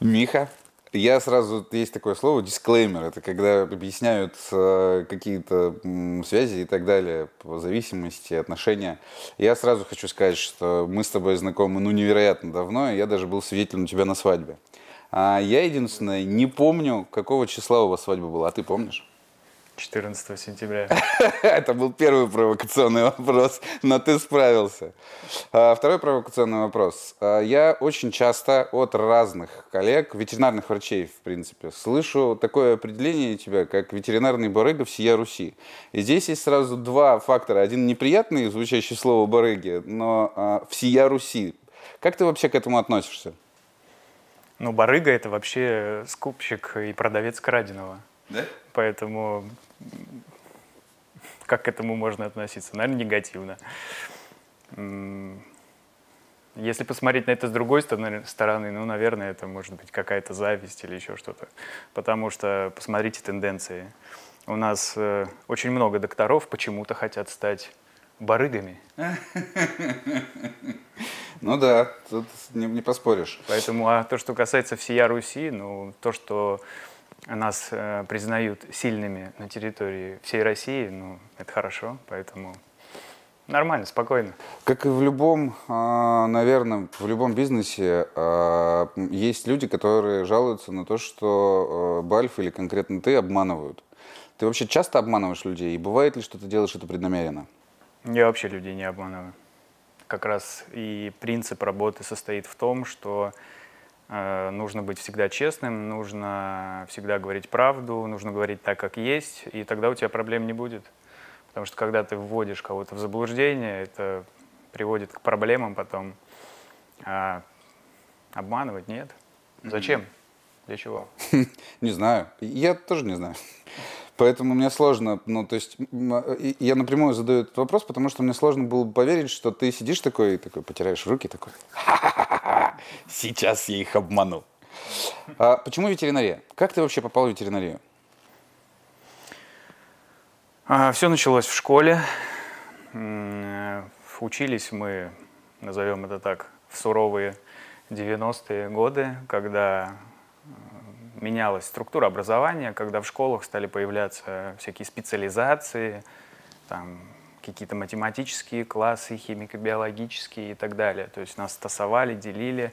Миха, я сразу, есть такое слово, дисклеймер. Это когда объясняют э, какие-то связи и так далее, зависимости, отношения. Я сразу хочу сказать, что мы с тобой знакомы, ну, невероятно давно, и я даже был свидетелем тебя на свадьбе. А я, единственное, не помню, какого числа у вас свадьба была. А ты помнишь? 14 сентября. Это был первый провокационный вопрос, но ты справился. А, Второй провокационный вопрос. А, Я очень часто от разных коллег, ветеринарных врачей, в принципе, слышу такое определение тебя, как ветеринарный барыга всея Руси. И здесь есть сразу два фактора. Один неприятный, звучащий слово барыги, но а, всея Руси. Как ты вообще к этому относишься? Ну, барыга — это вообще скупщик и продавец краденого. Да? Поэтому как к этому можно относиться? Наверное, негативно. Если посмотреть на это с другой стороны, стороны, ну, наверное, это может быть какая-то зависть или еще что-то. Потому что посмотрите тенденции. У нас э, очень много докторов почему-то хотят стать барыгами. Ну да, тут не, не поспоришь. Поэтому, а то, что касается всея Руси, ну, то, что нас э, признают сильными на территории всей России, ну, это хорошо, поэтому нормально, спокойно. Как и в любом, а, наверное, в любом бизнесе а, есть люди, которые жалуются на то, что а, Бальф или конкретно ты обманывают. Ты вообще часто обманываешь людей? И бывает ли, что ты делаешь это преднамеренно? Я вообще людей не обманываю. Как раз и принцип работы состоит в том, что э, нужно быть всегда честным, нужно всегда говорить правду, нужно говорить так, как есть, и тогда у тебя проблем не будет. Потому что когда ты вводишь кого-то в заблуждение, это приводит к проблемам потом. А обманывать нет. Зачем? Для чего? Не знаю. Я тоже не знаю. Поэтому мне сложно, ну, то есть, и- я напрямую задаю этот вопрос, потому что мне сложно было бы поверить, что ты сидишь такой, такой, потираешь руки, такой, «Ха-ха-ха, сейчас я их обману. А почему ветеринария? Как ты вообще попал в ветеринарию? все началось в школе. Э, Учились мы, назовем это так, в суровые 90-е годы, когда э, менялась структура образования, когда в школах стали появляться всякие специализации, там какие-то математические классы, химико-биологические и так далее. То есть нас тасовали, делили.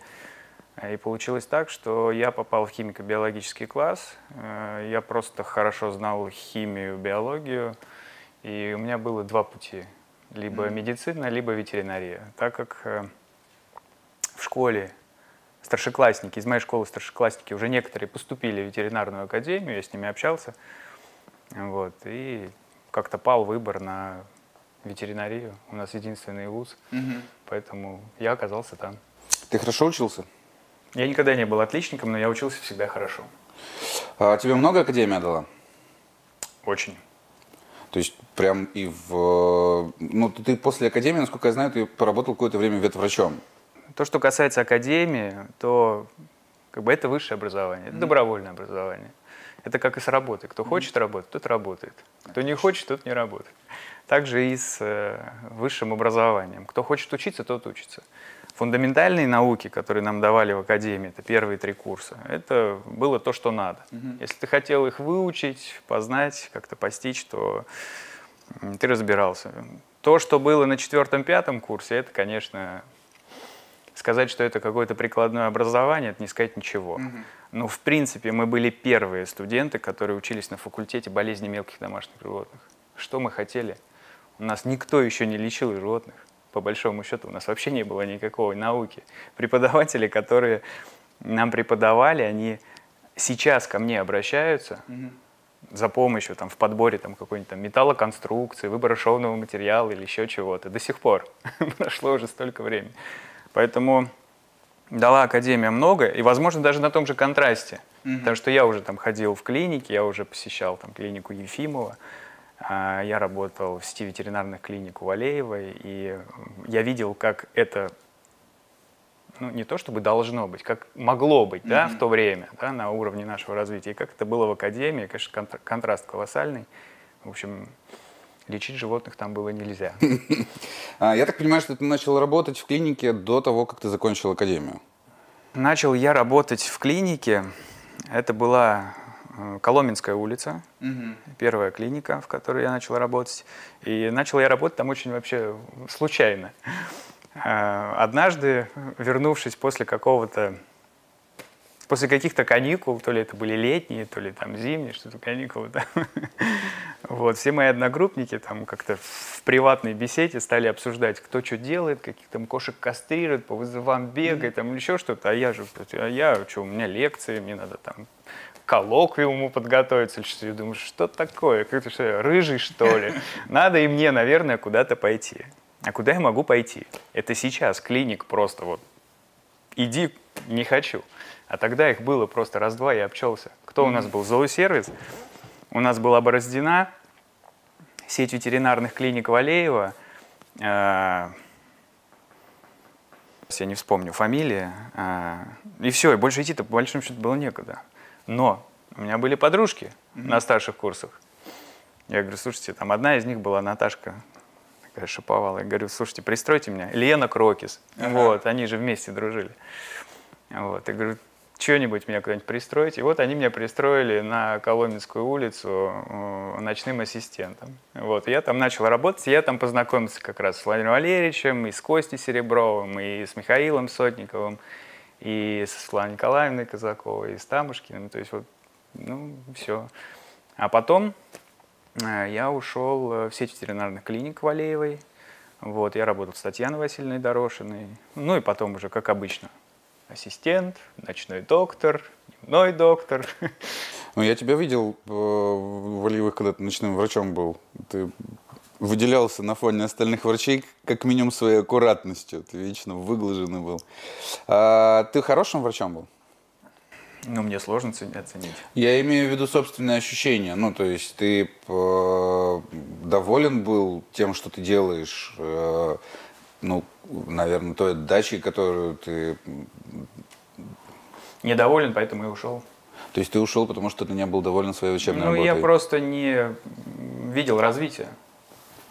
Э, И получилось так, что я попал в химико-биологический класс. Э, Я просто хорошо знал химию, биологию. И у меня было два пути. Либо медицина, либо ветеринария. Так как э, в школе старшеклассники, из моей школы старшеклассники, уже некоторые поступили в ветеринарную академию, я с ними общался. Вот, и как-то пал выбор на ветеринарию. У нас единственный вуз, поэтому я оказался там. Ты хорошо учился? Я никогда не был отличником, но я учился всегда хорошо. А тебе много академия дала? Очень. То есть прям и в... Ну, ты после академии, насколько я знаю, ты поработал какое-то время ветврачом. То, что касается академии, то как бы это высшее образование, это добровольное образование. Это как и с работой. Кто хочет работать, тот работает. Кто не хочет, тот не работает. Также и с э, высшим образованием. Кто хочет учиться, тот учится. Фундаментальные науки, которые нам давали в академии, это первые три курса, это было то, что надо. Если ты хотел их выучить, познать, как-то постичь, то ты разбирался. То, что было на четвертом-пятом курсе, это, конечно, сказать, что это какое-то прикладное образование, это не сказать ничего. Но, в принципе, мы были первые студенты, которые учились на факультете болезни мелких домашних животных. Что мы хотели? У нас никто еще не лечил животных. По большому счету, у нас вообще не было никакой науки. Преподаватели, которые нам преподавали, они сейчас ко мне обращаются за помощью там, в подборе там, какой-нибудь там, металлоконструкции, выбора шовного материала или еще чего-то. До сих пор. Прошло уже столько времени. Поэтому дала Академия много, и, возможно, даже на том же контрасте. Потому что я уже там ходил в клинике, я уже посещал там клинику Ефимова, а, я работал в сети ветеринарных клиник у Валеевой, и я видел, как это ну, не то чтобы должно быть, как могло быть да, в то время да, на уровне нашего развития, и как это было в академии, конечно, контр- контраст колоссальный. В общем, лечить животных там было нельзя. А, я так понимаю, что ты начал работать в клинике до того, как ты закончил академию. Начал я работать в клинике. Это была э, Коломенская улица, первая клиника, в которой я начал работать. И начал я работать там очень вообще случайно. Э, Однажды, вернувшись после какого-то после каких-то каникул, то ли это были летние, то ли там зимние, что-то каникулы, да. Вот, все мои одногруппники там как-то в приватной беседе стали обсуждать, кто что делает, каких там кошек кастрирует, по вызовам бегает, там еще что-то, а я же, а я, что, у меня лекции, мне надо там коллоквиуму подготовиться, или что, я думаю, что такое, как-то что, я, рыжий что ли, надо и мне, наверное, куда-то пойти. А куда я могу пойти? Это сейчас клиник просто вот, иди, не хочу. А тогда их было просто раз-два, я обчелся. Кто у нас был? Зоосервис. У нас была Бороздина, сеть ветеринарных клиник Валеева. Э, я не вспомню фамилии. Э, и все, и больше идти-то по большому счету было некуда. Но у меня были подружки mm-hmm. на старших курсах. Я говорю, слушайте, там одна из них была Наташка, такая шиповала. Я говорю, слушайте, пристройте меня. Лена Крокис. Ага. Вот, они же вместе дружили. Вот, я говорю, что-нибудь меня куда-нибудь пристроить. И вот они меня пристроили на Коломенскую улицу э, ночным ассистентом. Вот, я там начал работать, я там познакомился как раз с Владимиром Валерьевичем, и с Костей Серебровым, и с Михаилом Сотниковым, и с Светланой Николаевной Казаковой, и с Тамушкиным. То есть вот, ну, все. А потом э, я ушел э, в сеть ветеринарных клиник Валеевой. Вот, я работал с Татьяной Васильевной Дорошиной. Ну и потом уже, как обычно, ассистент, ночной доктор, дневной доктор. Ну, я тебя видел э, в Валиевых, когда ты ночным врачом был. Ты выделялся на фоне остальных врачей как минимум своей аккуратностью. Ты вечно выглаженный был. А, ты хорошим врачом был? Ну, мне сложно оценить. Я имею в виду собственные ощущения. Ну, то есть ты э, доволен был тем, что ты делаешь, э, ну, наверное, той дачей, которую ты недоволен, поэтому и ушел. То есть ты ушел, потому что ты не был доволен своей учебной ну, работой? Ну, я просто не видел развития.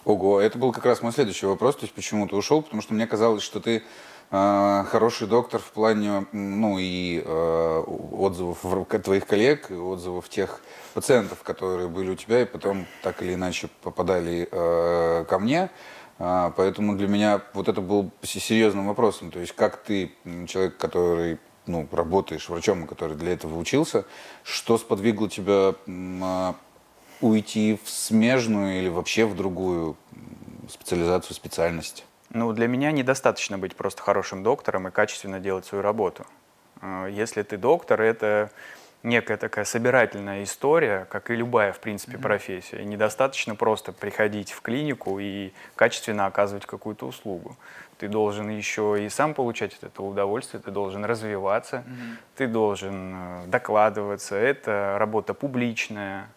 Ого, это был как раз мой следующий вопрос. То есть почему ты ушел? Потому что мне казалось, что ты э, хороший доктор в плане, ну, и э, отзывов твоих коллег, и отзывов тех пациентов, которые были у тебя, и потом так или иначе попадали э, ко мне. А, поэтому для меня вот это был серьезным вопросом. То есть как ты, человек, который ну, работаешь врачом, который для этого учился, что сподвигло тебя а, уйти в смежную или вообще в другую специализацию, специальность? Ну, для меня недостаточно быть просто хорошим доктором и качественно делать свою работу. А, если ты доктор, это некая такая собирательная история, как и любая, в принципе, mm-hmm. профессия. И недостаточно просто приходить в клинику и качественно оказывать какую-то услугу. Ты должен еще и сам получать от этого удовольствие, ты должен развиваться, mm-hmm. ты должен э, докладываться. Это работа публичная.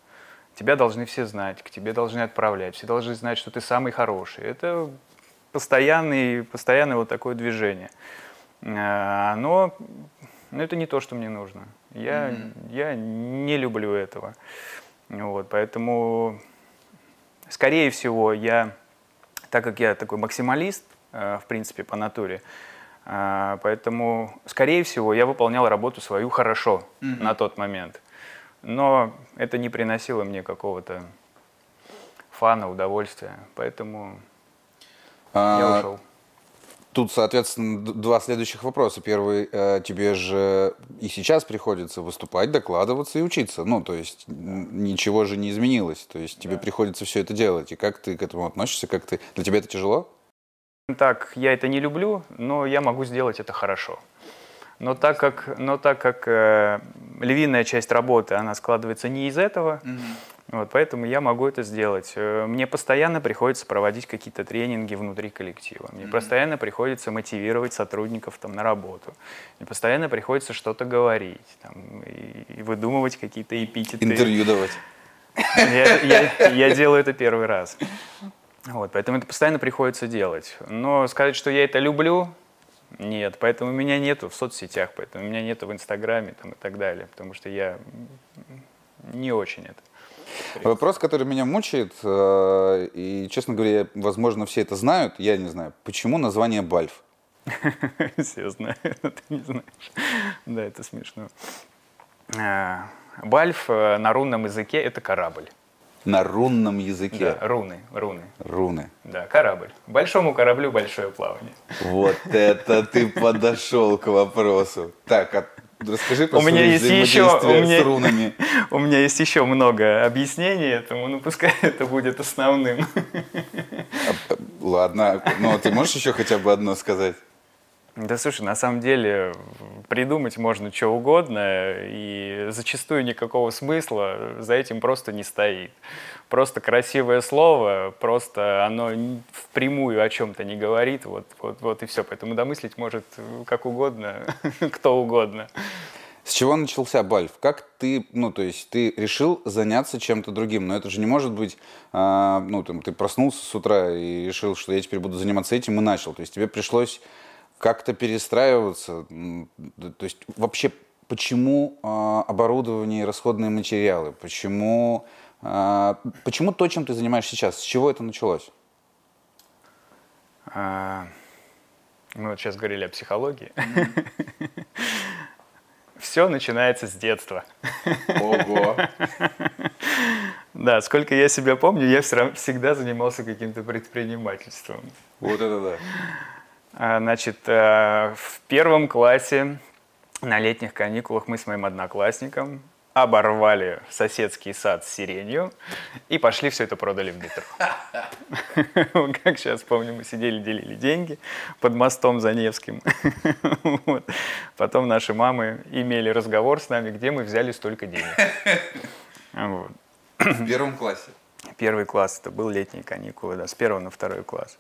Тебя должны все знать, к тебе должны отправлять, все должны знать, что ты самый хороший. Это постоянный, постоянное вот такое движение. Э, но, но это не то, что мне нужно. Я, mm-hmm. я не люблю этого. Вот, поэтому, скорее всего, я, так как я такой максималист, э, в принципе, по натуре, э, поэтому, скорее всего, я выполнял работу свою хорошо mm-hmm. на тот момент. Но это не приносило мне какого-то фана, удовольствия. Поэтому а, я ушел. Тут, соответственно, два следующих вопроса. Первый, э, тебе же и сейчас приходится выступать, докладываться и учиться. Ну, то есть ничего же не изменилось. То есть тебе да. приходится все это делать. И как ты к этому относишься? Как ты... Для тебя это тяжело? Так, я это не люблю, но я могу сделать это хорошо. Но так как, но так как э, львиная часть работы, она складывается не из этого, mm-hmm. вот, поэтому я могу это сделать. Э, мне постоянно приходится проводить какие-то тренинги внутри коллектива. Мне mm-hmm. постоянно приходится мотивировать сотрудников там, на работу. Мне постоянно приходится что-то говорить, там, и, и выдумывать какие-то эпитеты. Интервью давать. Я, я, я делаю это первый раз. Вот, поэтому это постоянно приходится делать. Но сказать, что я это люблю, нет, поэтому меня нету в соцсетях, поэтому меня нету в Инстаграме там, и так далее, потому что я не очень это. Вопрос, который меня мучает, э, и, честно говоря, возможно, все это знают, я не знаю, почему название Бальф? Все знают, ты не знаешь. Да, это смешно. Э, Бальф э, на рунном языке — это корабль. На рунном языке. Да, руны, руны. Руны. Да, корабль. Большому кораблю большое плавание. Вот это ты подошел к вопросу. Так, а расскажи про У меня есть еще- у меня- с рунами. У меня есть еще много объяснений этому, ну пускай это будет основным. Ладно, ну ты можешь еще хотя бы одно сказать? Да слушай, на самом деле придумать можно что угодно, и зачастую никакого смысла за этим просто не стоит. Просто красивое слово, просто оно впрямую о чем-то не говорит, вот, вот, вот и все. Поэтому домыслить может э, как угодно, кто угодно. С чего начался Бальф? Как ты, ну, то есть ты решил заняться чем-то другим, но это же не может быть, а, ну, там, ты проснулся с утра и решил, что я теперь буду заниматься этим и начал. То есть тебе пришлось как-то перестраиваться. То есть вообще почему а, оборудование и расходные материалы? Почему, а, почему то, чем ты занимаешься сейчас? С чего это началось? А, Мы вот сейчас говорили о психологии. Все начинается с детства. Ого! Да, сколько я себя помню, я всегда занимался каким-то предпринимательством. Вот это да. А, Значит, э, в первом классе на летних каникулах мы с моим одноклассником оборвали соседский сад с сиренью и пошли все это продали в метро. Как сейчас помню, мы сидели, делили деньги под мостом за Невским. Потом наши мамы имели разговор с нами, где мы взяли столько денег. В первом классе. Первый класс, это был летние каникулы, да, с первого на второй класс.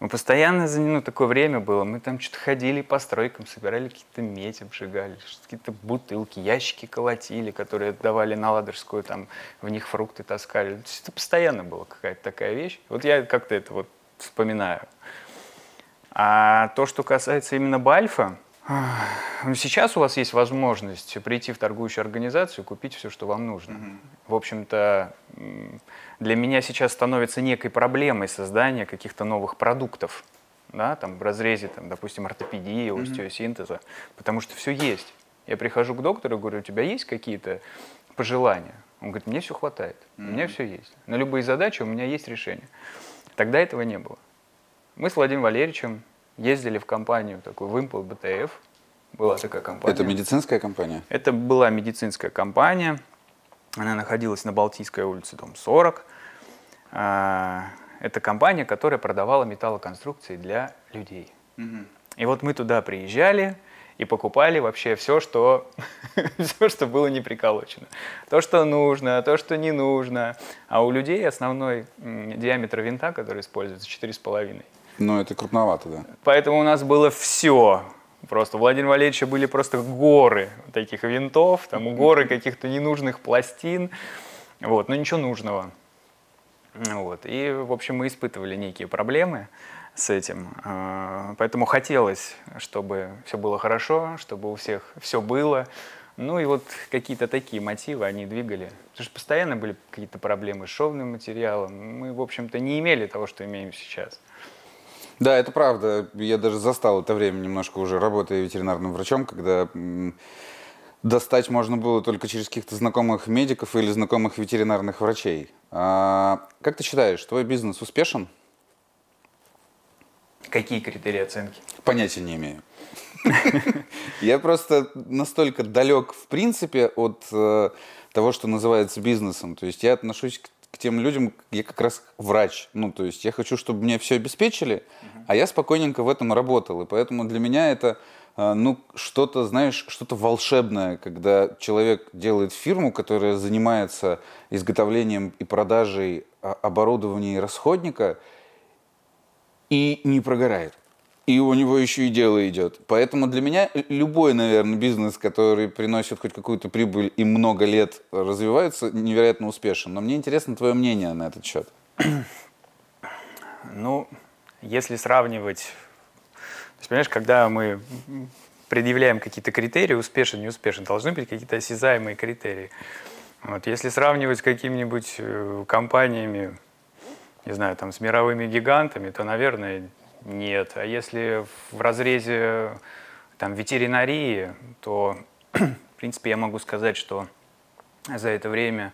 Мы постоянно, за- ну, такое время было, мы там что-то ходили по стройкам, собирали какие-то медь, обжигали, какие-то бутылки, ящики колотили, которые давали на Ладожскую, там, в них фрукты таскали. Это постоянно была какая-то такая вещь. Вот я как-то это вот вспоминаю. А то, что касается именно Бальфа, ну, сейчас у вас есть возможность прийти в торгующую организацию, купить все, что вам нужно. В общем-то, для меня сейчас становится некой проблемой создание каких-то новых продуктов, да, там, в разрезе, там, допустим, ортопедии, остеосинтеза, потому что все есть. Я прихожу к доктору и говорю, у тебя есть какие-то пожелания? Он говорит, мне все хватает, у меня все есть. На любые задачи у меня есть решение. Тогда этого не было. Мы с Владимиром Валерьевичем ездили в компанию такую Вимпл БТФ. Была такая компания. Это медицинская компания? Это была медицинская компания. Она находилась на Балтийской улице, дом 40. А, Это компания, которая продавала металлоконструкции для людей. И вот мы туда приезжали и покупали вообще все, что, все, что было не приколочено. То, что нужно, то, что не нужно. А у людей основной диаметр винта, который используется, 4,5. Ну, это крупновато, да. Поэтому у нас было все. Просто у Владимира Валерьевича были просто горы таких винтов, там горы каких-то ненужных пластин, вот, но ничего нужного. Вот. И, в общем, мы испытывали некие проблемы с этим. А, Поэтому хотелось, чтобы все было хорошо, чтобы у всех все было. Ну и вот какие-то такие мотивы они двигали. Потому что постоянно были какие-то проблемы с шовным материалом. Мы, в общем-то, не имели того, что имеем сейчас. Да, это правда. Я даже застал это время немножко уже работая ветеринарным врачом, когда достать можно было только через каких-то знакомых медиков или знакомых ветеринарных врачей. А, как ты считаешь, твой бизнес успешен? Какие критерии оценки? Понятия не имею. Я просто настолько далек, в принципе, от э, того, что называется бизнесом. То есть я отношусь к, к тем людям, я как раз врач. Ну, то есть я хочу, чтобы мне все обеспечили, а я спокойненько в этом работал. И поэтому для меня это, э, ну, что-то, знаешь, что-то волшебное, когда человек делает фирму, которая занимается изготовлением и продажей а, оборудования и расходника, и не прогорает. И у него еще и дело идет. Поэтому для меня любой, наверное, бизнес, который приносит хоть какую-то прибыль и много лет развивается, невероятно успешен. Но мне интересно твое мнение на этот счет. Ну, если сравнивать, то есть, понимаешь, когда мы предъявляем какие-то критерии, успешен, не успешен, должны быть какие-то осязаемые критерии. Вот, если сравнивать с какими-нибудь э, компаниями, не знаю, там, с мировыми гигантами, то, наверное, Нет. А если в разрезе там, ветеринарии, то, в принципе, я могу сказать, что за это время,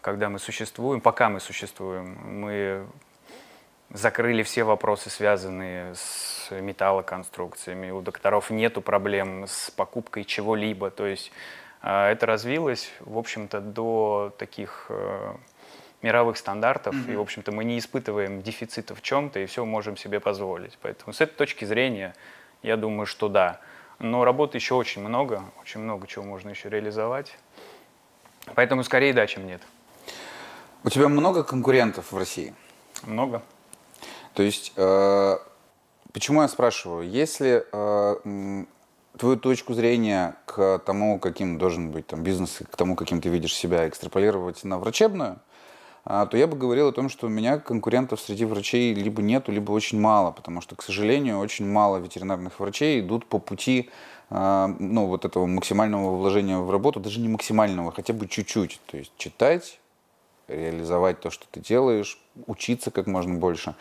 когда мы существуем, пока мы существуем, мы закрыли все вопросы, связанные с металлоконструкциями. У докторов нету проблем с покупкой чего-либо. То есть э, это развилось, в общем-то, до таких э, мировых стандартов, mm-hmm. и, в общем-то, мы не испытываем дефицита в чем-то, и все можем себе позволить. Поэтому с этой точки зрения, я думаю, что да. Но работы еще очень много, очень много чего можно еще реализовать. Поэтому скорее да, чем нет. У тебя много конкурентов в России? Много. То есть, э, почему я спрашиваю, если э, твою точку зрения к тому, каким должен быть там, бизнес, к тому, каким ты видишь себя, экстраполировать на врачебную, то я бы говорил о том, что у меня конкурентов среди врачей либо нету, либо очень мало, потому что, к сожалению, очень мало ветеринарных врачей идут по пути э, ну, вот этого максимального вложения в работу, даже не максимального, хотя бы чуть-чуть. То есть читать, реализовать то, что ты делаешь, учиться как можно больше.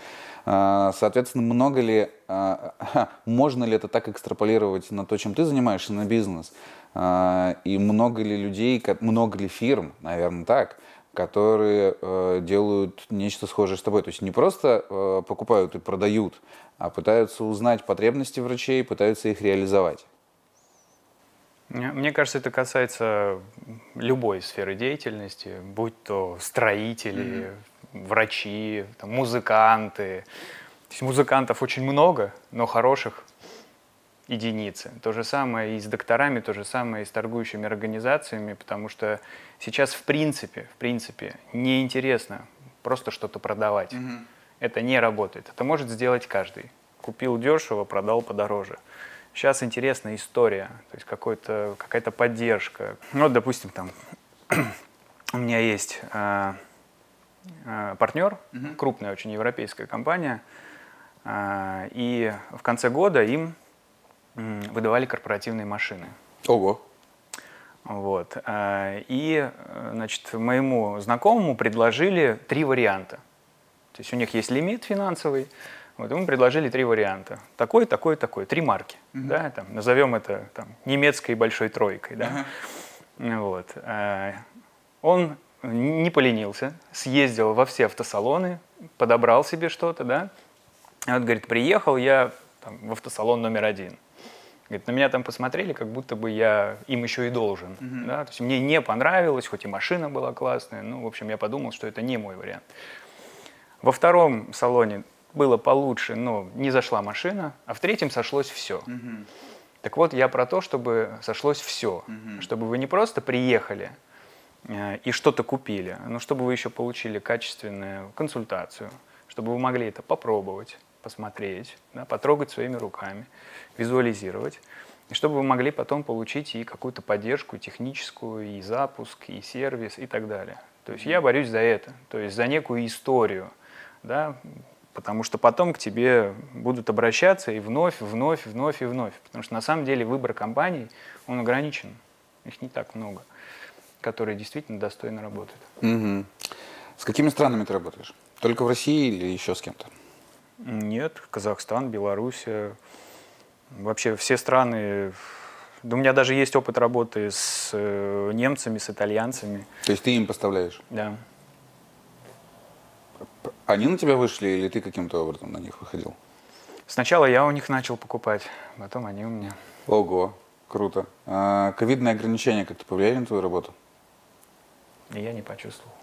А, соответственно, много ли, а, можно ли это так экстраполировать на то, чем ты занимаешься, на бизнес? А, и много ли людей, много ли фирм, наверное, так, которые э, делают нечто схожее с тобой. То есть не просто э, покупают и продают, а пытаются узнать потребности врачей, пытаются их реализовать. Мне кажется, это касается любой сферы деятельности, будь то строители, врачи, там, музыканты. То есть музыкантов очень много, но хороших единицы. То же самое и с докторами, то же самое и с торгующими организациями, потому что сейчас в принципе, в принципе, неинтересно просто что-то продавать. Угу. Это не работает. Это может сделать каждый. Купил дешево, продал подороже. Сейчас интересная история, то есть какая-то поддержка. Ну, вот, допустим, там у меня есть э, Э, партнер, угу. крупная очень европейская компания, э, и в конце года им выдавали корпоративные машины. Ого! Вот. Э, и, значит, моему знакомому предложили три варианта. То есть у них есть лимит финансовый, вот, ему предложили три варианта. Такой, такой, такой. Три марки. Uh-huh. Да, там, назовем это там, немецкой большой тройкой. Да? Uh-huh. Вот. Он не поленился, съездил во все автосалоны, подобрал себе что-то, да. И вот, говорит, приехал я там, в автосалон номер один. Говорит, на меня там посмотрели, как будто бы я им еще и должен. Mm-hmm. Да? То есть мне не понравилось, хоть и машина была классная. Ну, в общем, я подумал, что это не мой вариант. Во втором салоне было получше, но не зашла машина, а в третьем сошлось все. Mm-hmm. Так вот, я про то, чтобы сошлось все. Mm-hmm. Чтобы вы не просто приехали, Э, и что-то купили, но чтобы вы еще получили качественную консультацию, чтобы вы могли это попробовать, посмотреть, да, потрогать своими руками, визуализировать, и чтобы вы могли потом получить и какую-то поддержку техническую, и запуск, и сервис, и так далее. То есть я борюсь за это, то есть за некую историю, да, потому что потом к тебе будут обращаться и вновь, вновь, вновь и вновь, потому что на самом деле выбор компаний, он ограничен, их не так много которые действительно достойно работают. Угу. С какими странами ты работаешь? Только в России или еще с кем-то? Нет, Казахстан, Беларусь, вообще все страны. Да у меня даже есть опыт работы с э, немцами, с итальянцами. То есть ты им поставляешь? Да. Они на тебя вышли или ты каким-то образом на них выходил? Сначала я у них начал покупать, потом они у меня. Ого, круто. А ковидные ограничения как-то повлияли на твою работу? Я не почувствовал.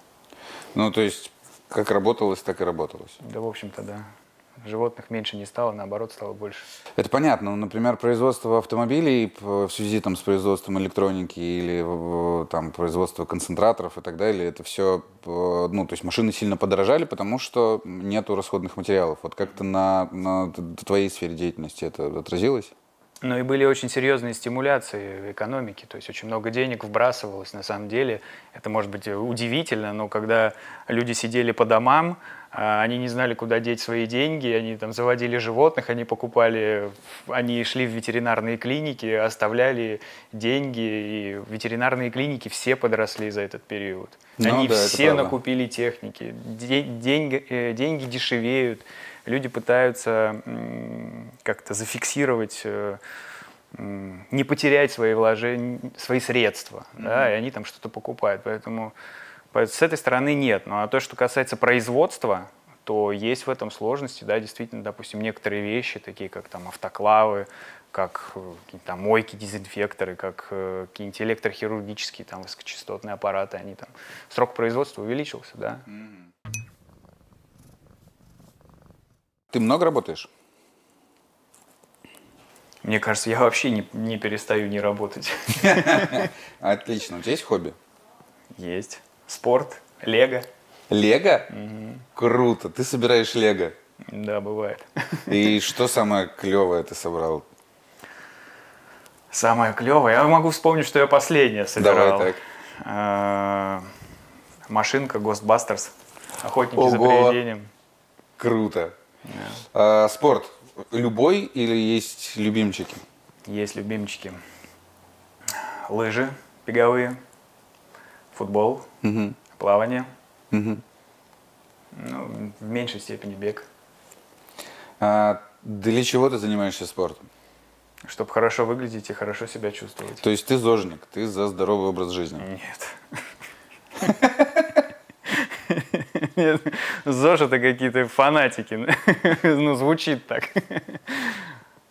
Ну, то есть, как работалось, так и работалось? Да, в общем-то, да. Животных меньше не стало, наоборот, стало больше. Это понятно. Ну, например, производство автомобилей в связи там, с производством электроники или там, производство концентраторов и так далее, это все, ну, то есть машины сильно подорожали, потому что нету расходных материалов. Вот как-то на, на твоей сфере деятельности это отразилось? Ну и были очень серьезные стимуляции в экономике, то есть очень много денег вбрасывалось на самом деле. Это может быть удивительно, но когда люди сидели по домам, они не знали, куда деть свои деньги, они там заводили животных, они покупали, они шли в ветеринарные клиники, оставляли деньги, и ветеринарные клиники все подросли за этот период. Ну, они да, все накупили техники, деньги, э, деньги дешевеют, люди пытаются как-то зафиксировать э, не потерять свои вложения, свои средства, mm-hmm. да, и они там что-то покупают. Поэтому, поэтому с этой стороны нет. Ну а то, что касается производства, то есть в этом сложности, да, действительно, допустим, некоторые вещи, такие как там автоклавы, как э, там мойки, дезинфекторы, как э, какие-нибудь электрохирургические там высокочастотные аппараты, они там срок производства увеличился, да. Ты много работаешь? Мне кажется, я вообще не, не перестаю не работать. Отлично. У тебя есть хобби? Есть. Спорт, лего. Лего? Круто. Ты собираешь лего? Да, бывает. И что самое клевое ты собрал? Самое клевое? Я могу вспомнить, что я последнее собирал. Давай так. А, машинка Ghostbusters. Охотники за привидением. Круто. А, спорт. Любой или есть любимчики? Есть любимчики. Лыжи беговые, футбол, угу. плавание. Угу. Ну, в меньшей степени бег. А для чего ты занимаешься спортом? Чтобы хорошо выглядеть и хорошо себя чувствовать. То есть ты зожник, ты за здоровый образ жизни? Нет. Нет, ЗОЖ это какие-то фанатики. Ну, звучит так.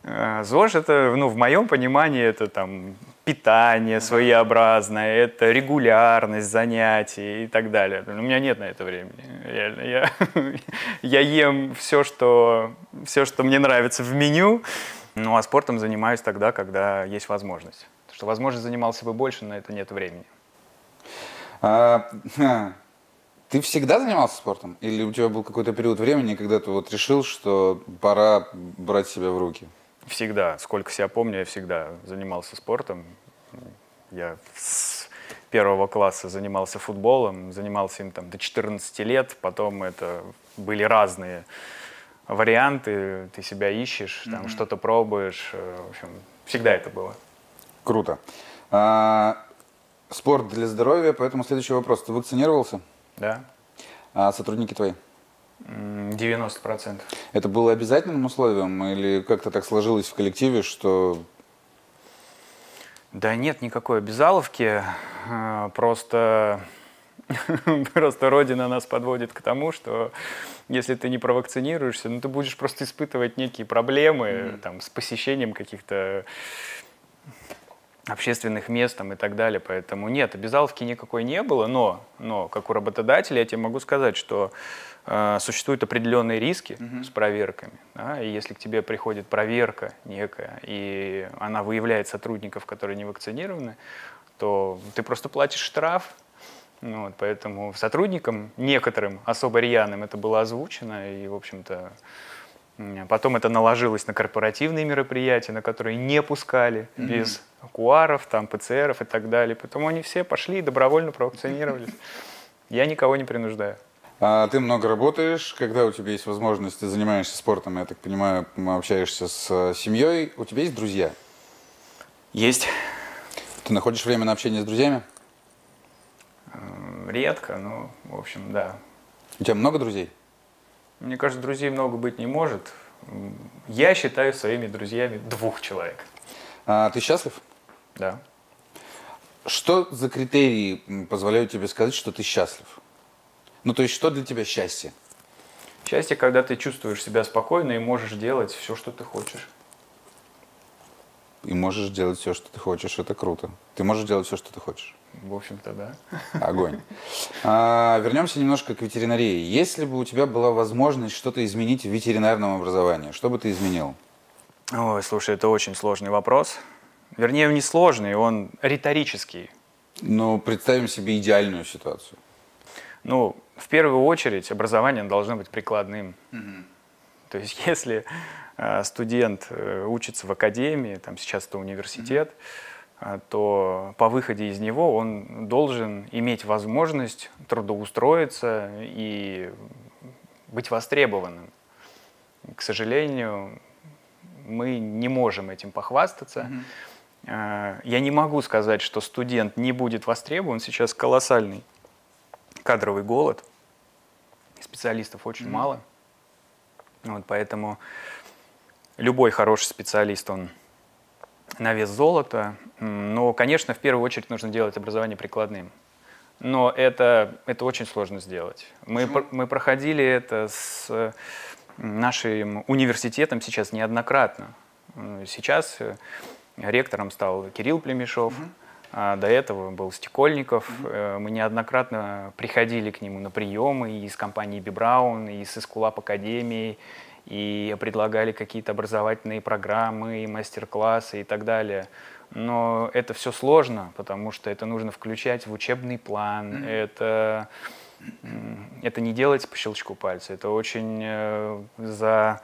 А, ЗОЖ это, ну, в моем понимании, это там питание своеобразное, это регулярность занятий и так далее. У меня нет на это времени. Реально. Я, я ем все что, все, что мне нравится в меню, ну а спортом занимаюсь тогда, когда есть возможность. Потому что, возможно, занимался бы больше, но это нет времени. А, ты всегда занимался спортом? Или у тебя был какой-то период времени, когда ты вот решил, что пора брать себя в руки? Всегда. Сколько себя помню, я всегда занимался спортом. Я с первого класса занимался футболом, занимался им там до 14 лет. Потом это были разные варианты, ты себя ищешь, там mm-hmm. что-то пробуешь. Э, в общем, всегда это было. Круто. А, спорт для здоровья, поэтому следующий вопрос. Ты вакцинировался? Да. А сотрудники твои? 90%. Это было обязательным условием или как-то так сложилось в коллективе, что... Да нет никакой обязаловки, а, просто, просто Родина нас подводит к тому, что если ты не провакцинируешься, ну ты будешь просто испытывать некие проблемы mm-hmm. там, с посещением каких-то общественных мест там, и так далее. Поэтому нет, обязаловки никакой не было, но, но как у работодателя я тебе могу сказать, что существуют определенные риски mm-hmm. с проверками. Да, и если к тебе приходит проверка некая, и она выявляет сотрудников, которые не вакцинированы, то ты просто платишь штраф, ну вот, поэтому сотрудникам, некоторым особо рьяным это было озвучено, и, в общем-то, Потом это наложилось на корпоративные мероприятия, на которые не пускали mm-hmm. без куаров, там, ПЦРов и так далее. Поэтому они все пошли и добровольно провакцинировались. Я никого не принуждаю. А ты много работаешь, когда у тебя есть возможность, ты занимаешься спортом, я так понимаю, общаешься с э, семьей, у тебя есть друзья? Есть. Ты находишь время на общение с друзьями? Редко, но, в общем, да. У тебя много друзей? Мне кажется, друзей много быть не может. Я считаю своими друзьями двух человек. А, ты счастлив? Да. Что за критерии позволяют тебе сказать, что ты счастлив? Ну, то есть, что для тебя счастье? Счастье, когда ты чувствуешь себя спокойно и можешь делать все, что ты хочешь. И можешь делать все, что ты хочешь. Это круто. Ты можешь делать все, что ты хочешь. В общем-то, да. Огонь. А, вернемся немножко к ветеринарии. Если бы у тебя была возможность что-то изменить в ветеринарном образовании, что бы ты изменил? Ой, слушай, это очень сложный вопрос. Вернее, он не сложный, он риторический. Ну, представим себе идеальную ситуацию. Ну, в первую очередь, образование должно быть прикладным. Угу. То есть, если э, студент э, учится в академии, там сейчас это университет, угу а, то по выходе из него он должен иметь возможность трудоустроиться и быть востребованным. К сожалению, мы не можем этим похвастаться. Mm-hmm. Я не могу сказать, что студент не будет востребован. Сейчас колоссальный кадровый голод. Специалистов очень mm-hmm. мало. Вот, поэтому любой хороший специалист, он на вес золота. Но, конечно, в первую очередь нужно делать образование прикладным. Но это, это очень сложно сделать. Мы, мы проходили это с нашим университетом сейчас неоднократно. Сейчас э, ректором стал Кирилл Племешов, угу. А до этого был Стекольников. Угу. Мы неоднократно приходили к нему на приемы и из компании Бибраун, и с Искулап Академией, и предлагали какие-то образовательные программы, и мастер-классы и так далее. Но это все сложно, потому что это нужно включать в учебный план, mm-hmm. это, это не делать по щелчку пальца, это очень э, за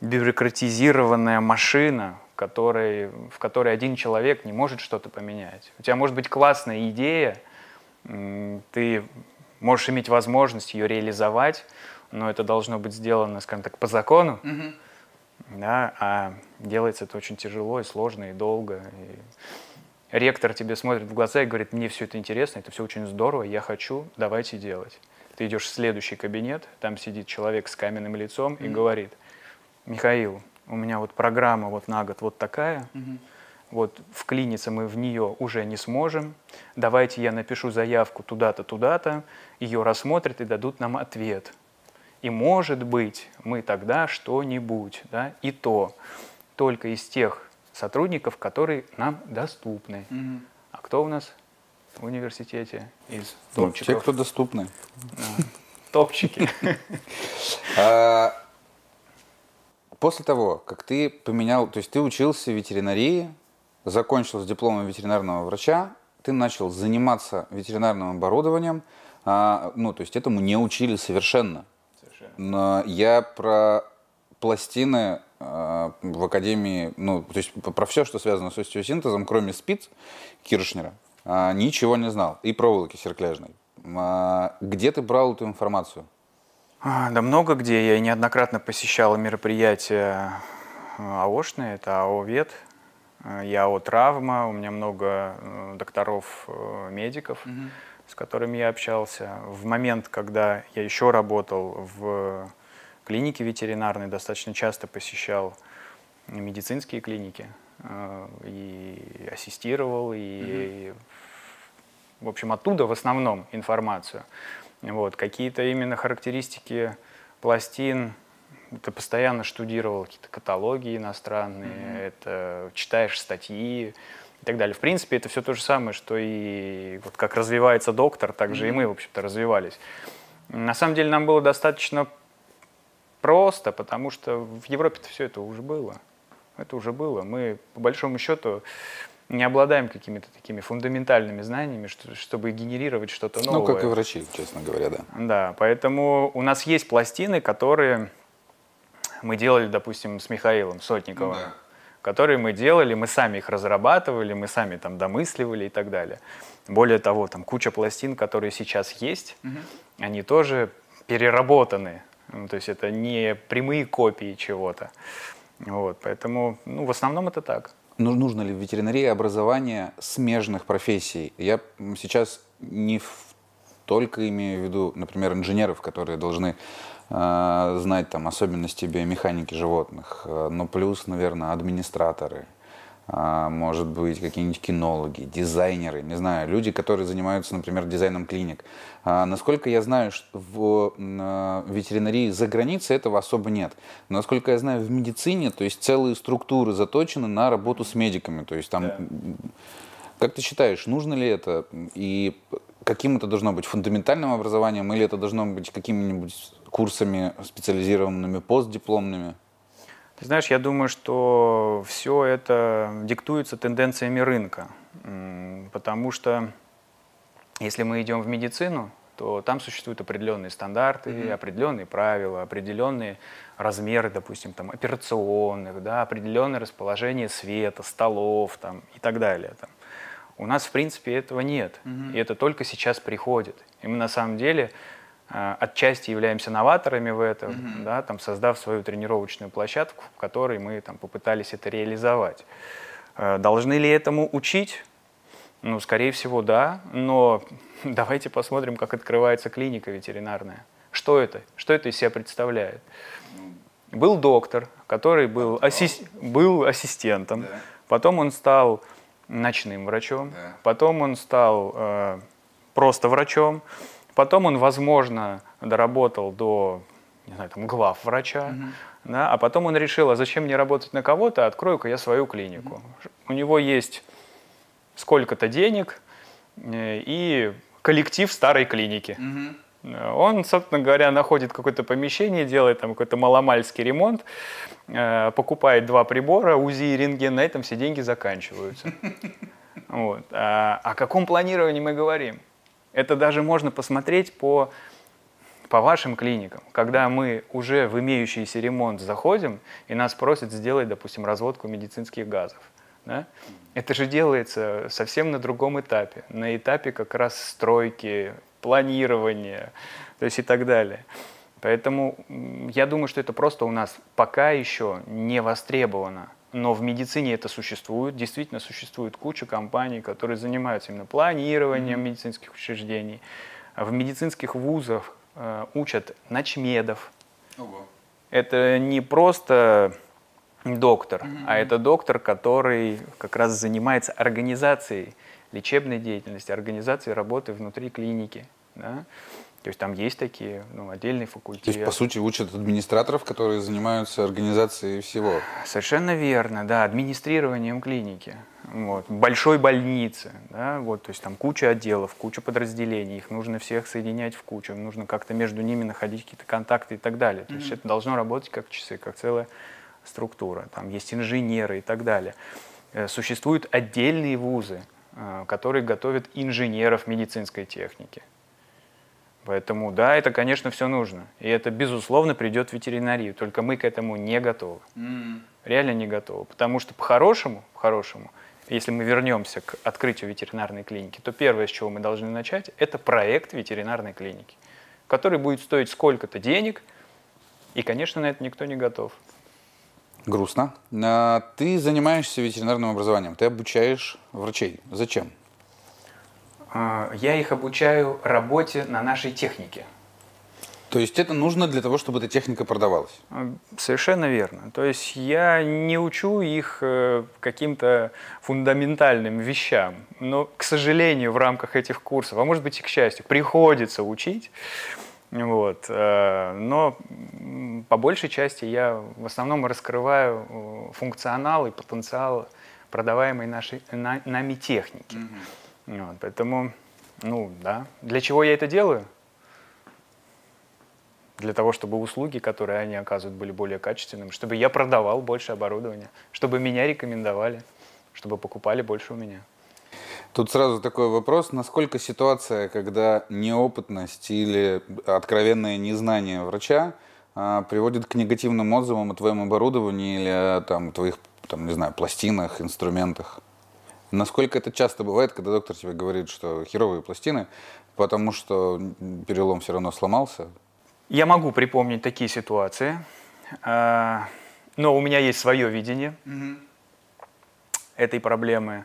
бюрократизированная машина, которой, в которой один человек не может что-то поменять. У тебя может быть классная идея, ты можешь иметь возможность ее реализовать, но это должно быть сделано, скажем так, по закону, угу. да, а делается это очень тяжело и сложно и долго. И ректор тебе смотрит в глаза и говорит, мне все это интересно, это все очень здорово, я хочу, давайте делать. Ты идешь в следующий кабинет, там сидит человек с каменным лицом mm и говорит, Михаил, у меня вот программа вот на год вот такая, mm вот вклиниться мы в нее уже не сможем, давайте я напишу заявку туда-то, туда-то, ее рассмотрят и дадут нам ответ. И может быть мы тогда что-нибудь, да, и то только из тех сотрудников, которые нам доступны. Угу. А кто у нас в университете из топчиков? Ну, те, кто доступны. Топчики. А, после того, как ты поменял, то есть ты учился в ветеринарии, закончил с дипломом ветеринарного врача, ты начал заниматься ветеринарным оборудованием, а, ну, то есть этому не учили совершенно. Но я про пластины э, в академии, ну, то есть про все, что связано с остеосинтезом, кроме спиц Киршнера, э, ничего не знал. И проволоки серкляжной. Э, где ты брал эту информацию? А, да много где. Я неоднократно посещал мероприятия АОшные, это АО ВЕД, я АО Травма, у меня много э, докторов, э, медиков. Угу с которыми я общался. В момент, когда я еще работал в клинике ветеринарной, достаточно часто посещал медицинские клиники э, и ассистировал, и, mm в общем, оттуда в основном информацию. Вот. Какие-то именно характеристики пластин, ты постоянно штудировал какие-то каталоги иностранные, mm-hmm. это читаешь статьи, и так далее. В принципе, это все то же самое, что и вот как развивается доктор, так же mm-hmm. и мы, в общем-то, развивались. На самом деле нам было достаточно просто, потому что в Европе-то все это уже было. Это уже было. Мы, по большому счету, не обладаем какими-то такими фундаментальными знаниями, что, чтобы генерировать что-то новое. Ну, как и врачи, честно говоря, да. Да, поэтому у нас есть пластины, которые мы делали, допустим, с Михаилом Сотниковым. Ну, да которые мы делали, мы сами их разрабатывали, мы сами там домысливали и так далее. Более того, там куча пластин, которые сейчас есть, угу. они тоже переработаны. Ну, то есть это не прямые копии чего-то. Вот, поэтому, ну, в основном это так. Ну, нужно ли в ветеринарии образование смежных профессий? Я сейчас не только имею в виду, например, инженеров, которые должны Э, знать там особенности биомеханики животных, э, но плюс, наверное, администраторы, может быть, какие-нибудь кинологи, дизайнеры, не знаю, люди, которые занимаются, например, дизайном клиник. Насколько я знаю, в ветеринарии за границей этого особо нет. Насколько я знаю, в медицине, то есть целые структуры заточены на работу с медиками. То есть там, да. как ты считаешь, нужно ли это? И каким это должно быть? Фундаментальным образованием или это должно быть какими-нибудь курсами специализированными, постдипломными? Ты знаешь, я думаю, что все это диктуется тенденциями рынка, потому что если мы идем в медицину, то там существуют определенные стандарты, mm-hmm. определенные правила, определенные размеры, допустим, там, операционных, да, определенное расположение света, столов там, и так далее. Там. У нас, в принципе, этого нет. Mm-hmm. И это только сейчас приходит. И мы на самом деле отчасти являемся новаторами в этом, mm-hmm. да, там, создав свою тренировочную площадку, в которой мы там, попытались это реализовать. Э, должны ли этому учить? Ну, скорее всего, да, но давайте посмотрим, как открывается клиника ветеринарная. Что это? Что это из себя представляет? Был доктор, который был, ассис... был ассистентом, Да. потом он стал ночным врачом, Да. потом он стал э, просто врачом, потом он, возможно, доработал до не знаю, там, глав врача, да, а потом он решил, а зачем мне работать на кого-то, открою-ка я свою клинику. У него есть сколько-то денег э, и коллектив старой клиники. Э, Он, собственно говоря, находит какое-то помещение, делает там какой-то маломальский ремонт, э, покупает два прибора, УЗИ и рентген, на этом все деньги заканчиваются. Вот. А о каком планировании мы говорим? Это даже можно посмотреть по, по вашим клиникам, когда мы уже в имеющийся ремонт заходим, и нас просят сделать, допустим, разводку медицинских газов. да? Это же делается совсем на другом этапе, на этапе как раз стройки, планирования, то есть и так далее. Поэтому я думаю, что это просто у нас пока еще не востребовано. Но в медицине это существует. Действительно существует куча компаний, которые занимаются именно планированием медицинских учреждений. В медицинских вузах э, учат начмедов. Это не просто доктор, а это доктор, который как раз занимается организацией лечебной деятельности, организацией работы внутри клиники. да. То есть там есть такие ну, отдельные То факультеты. есть, по сути, учат администраторов, которые занимаются организацией всего. Совершенно верно, да, администрированием клиники, вот, большой больницы, да, вот, то есть там куча отделов, куча подразделений, их нужно всех соединять в кучу, нужно как-то между ними находить какие-то контакты и так далее. То есть это должно работать как часы, как целая структура. Там есть инженеры и так далее. Э, Существуют отдельные вузы, э, которые готовят инженеров медицинской техники. Поэтому, да, это, конечно, все нужно. И это, безусловно, придет в ветеринарию. Только мы к этому не готовы. Реально не готовы. Потому что по-хорошему, по-хорошему, если мы вернемся к открытию ветеринарной клиники, то первое, с чего мы должны начать, это проект ветеринарной клиники, который будет стоить сколько-то денег, и, конечно, на это никто не готов. Грустно. А, Ты занимаешься ветеринарным образованием, ты обучаешь врачей. Зачем? А, Я их обучаю работе на нашей технике. То есть это нужно для того, чтобы эта техника продавалась? А, Совершенно верно. То есть я не учу их э, каким-то фундаментальным вещам, но, к сожалению, в рамках этих курсов, а может быть и к счастью, приходится учить. Вот. э, Но по большей части я в основном раскрываю э, функционал и потенциал продаваемой нашей, на- нами техники. Вот, поэтому, ну да. Для чего я это делаю? Для того, чтобы услуги, которые они оказывают, были более качественными, чтобы я продавал больше оборудования, чтобы меня рекомендовали, чтобы покупали больше у меня. Тут сразу такой вопрос, насколько ситуация, когда неопытность или откровенное незнание врача а, приводит к негативным отзывам о твоем оборудовании или о там, твоих, там, не знаю, пластинах, инструментах? Насколько это часто бывает, когда доктор тебе говорит, что херовые пластины, потому что перелом все равно сломался? Я могу припомнить такие ситуации, а, но у меня есть свое видение этой проблемы.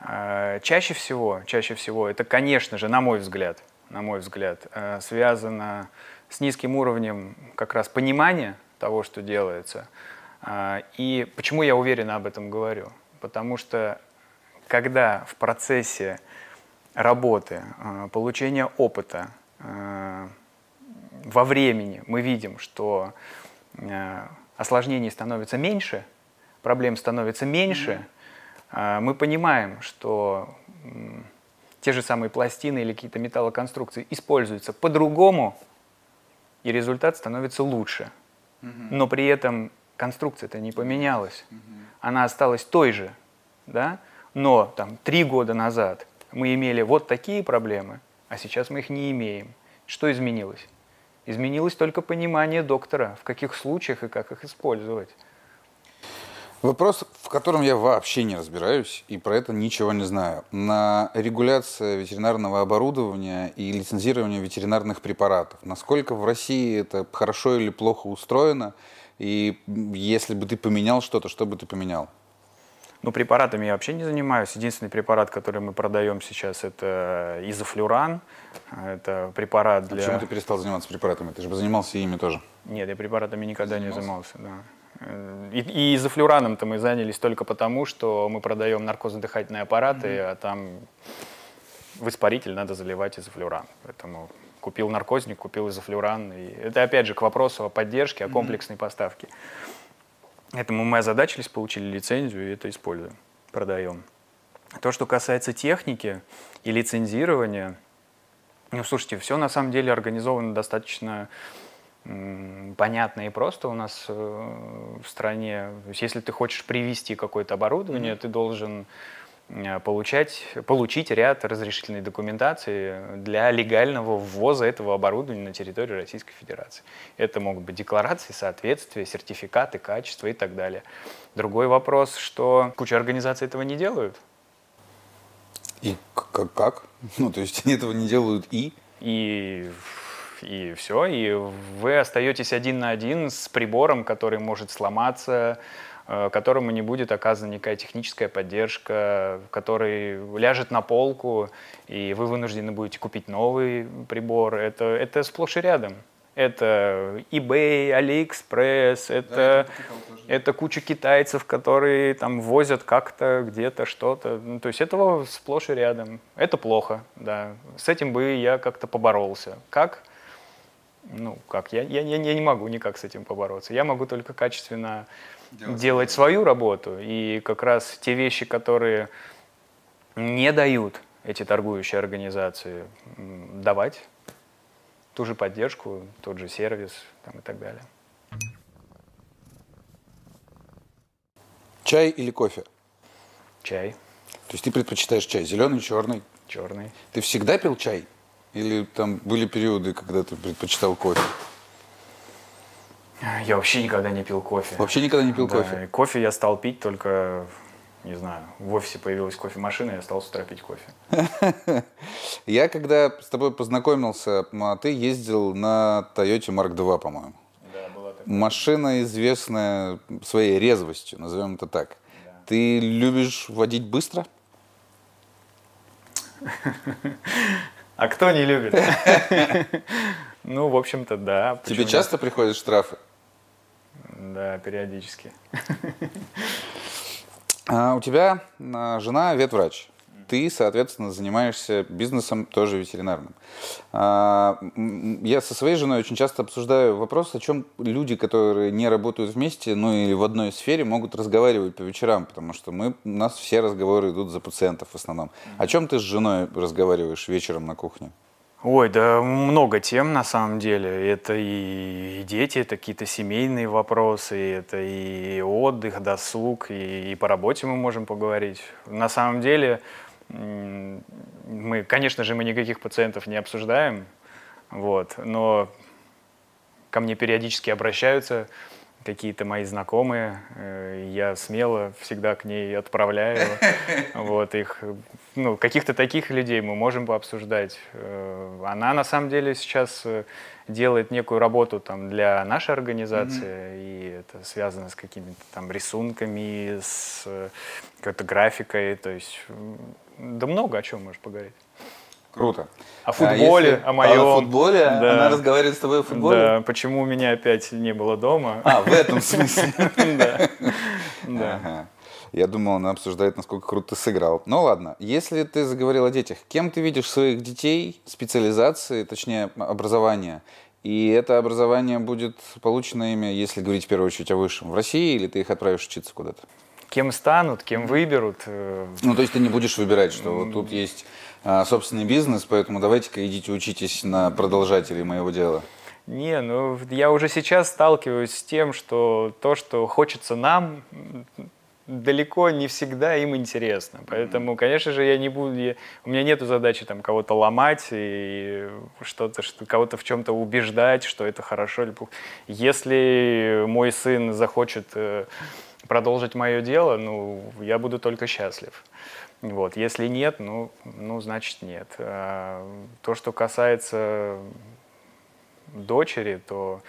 А, Чаще всего, чаще всего, это, конечно же, на мой взгляд, на мой взгляд, э, связано с низким уровнем как раз понимания того, что делается. А, И почему я уверенно об этом говорю? Потому что когда в процессе работы, э, получения опыта, э, во времени мы видим, что э, осложнений становится меньше, проблем становится меньше, мы понимаем, что те же самые пластины или какие-то металлоконструкции используются по-другому, и результат становится лучше. Но при этом конструкция-то не поменялась. Она осталась той же. Да? Но там три года назад мы имели вот такие проблемы, а сейчас мы их не имеем. Что изменилось? Изменилось только понимание доктора, в каких случаях и как их использовать. Вопрос, в котором я вообще не разбираюсь и про это ничего не знаю. На регуляция ветеринарного оборудования и лицензирование ветеринарных препаратов. Насколько в России это хорошо или плохо устроено? И если бы ты поменял что-то, что бы ты поменял? Ну, препаратами я вообще не занимаюсь. Единственный препарат, который мы продаем сейчас, это изофлюран. Это препарат А для... почему ты перестал заниматься препаратами? Ты же бы занимался ими тоже. Нет, я препаратами никогда не занимался, да. Э, И, и изофлюраном-то мы занялись только потому, что мы продаем наркозно-дыхательные аппараты, а там в испаритель надо заливать изофлюран. Поэтому купил наркозник, купил изофлюран. И это опять же к вопросу о поддержке, о комплексной поставке. Этому мы озадачились, получили лицензию и это используем, продаем. То, что касается техники и лицензирования, ну, слушайте, все на самом деле организовано достаточно понятно и просто у нас э, в стране. То есть, если ты хочешь привести какое-то оборудование, ты должен получать, получить ряд разрешительной документации для легального ввоза этого оборудования на территорию Российской Федерации. Это могут быть декларации соответствия, сертификаты качества и так далее. Другой вопрос, что куча организаций этого не делают. И как? как? Ну, то есть они этого не делают и? И, и все, и вы остаетесь один на один с прибором, который может сломаться, э, которому не будет оказана никакая техническая поддержка, который ляжет на полку, и вы вынуждены будете купить новый прибор. Это, это сплошь и рядом. Это eBay, AliExpress, это, это куча китайцев, которые там возят как-то где-то что-то. Ну, то есть этого сплошь и рядом. Это плохо, да. С этим бы я как-то поборолся. Как? Ну, как? Я, я, я не могу никак с этим побороться. Я могу только качественно делать, свою работу. И как раз те вещи, которые не дают эти торгующие организации, давать ту же поддержку, тот же сервис там, и так далее. Чай или кофе? Чай То есть ты предпочитаешь чай, зеленый, черный? черный. Ты всегда пил чай? Или там были периоды, когда ты предпочитал кофе? Я вообще никогда не пил кофе. Вообще никогда не пил Да, кофе? кофе я стал пить только, не знаю, в офисе появилась кофемашина, я стал с утра пить кофе. Я когда с тобой познакомился, м, ты ездил на Toyota Mark II, по-моему. Да, была такая. Машина известная своей резвостью, назовем это так. Ты любишь водить быстро? А кто не любит? Ну, в общем-то, да. Тебе часто приходят штрафы? Да, периодически. А, у тебя а, жена ветврач. Ты, соответственно, занимаешься бизнесом тоже ветеринарным. А, Я со своей женой очень часто обсуждаю вопрос, о чем люди, которые не работают вместе, ну или в одной сфере, могут разговаривать по вечерам, потому что мы, у нас все разговоры идут за пациентов в основном. О чем ты с женой разговариваешь вечером на кухне? Ой, да много тем на самом деле. Это и, дети, это какие-то семейные вопросы, это и отдых, досуг, и, и по работе мы можем поговорить. На самом деле, мы, конечно же, мы никаких пациентов не обсуждаем, вот, но ко мне периодически обращаются какие-то мои знакомые, э, я смело всегда к ней отправляю вот их, ну, каких-то таких людей мы можем пообсуждать. Э, Она на самом деле сейчас э, делает некую работу там для нашей организации, и это связано с какими-то там рисунками, с какой-то графикой, то есть да много о чем можешь поговорить. Круто. О футболе, если- о моем. А, о футболе? Да. Она разговаривает с тобой о футболе? Да, почему у меня опять не было дома? А, в этом смысле. Да. Я думал, она обсуждает, насколько круто ты сыграл. Ну ладно, если ты заговорил о детях, кем ты видишь своих детей, специализации, точнее образование? И это образование будет получено ими, если говорить в первую очередь о высшем, в России, или ты их отправишь учиться куда-то? Кем станут, кем выберут. э, Ну, то есть ты не будешь выбирать, что вот тут есть а, собственный бизнес, поэтому давайте-ка идите учитесь на продолжателей моего дела. Не, ну я уже сейчас сталкиваюсь с тем, что то, что хочется нам, далеко не всегда им интересно. Поэтому, конечно же, я не буду, я- у меня нет задачи там кого-то ломать и что-то, что, кого-то в чем-то убеждать, что это хорошо или плохо. Если мой сын захочет э, продолжить мое дело, ну, я буду только счастлив. Вот. Если нет, ну, ну, значит нет. А, То, что касается дочери, то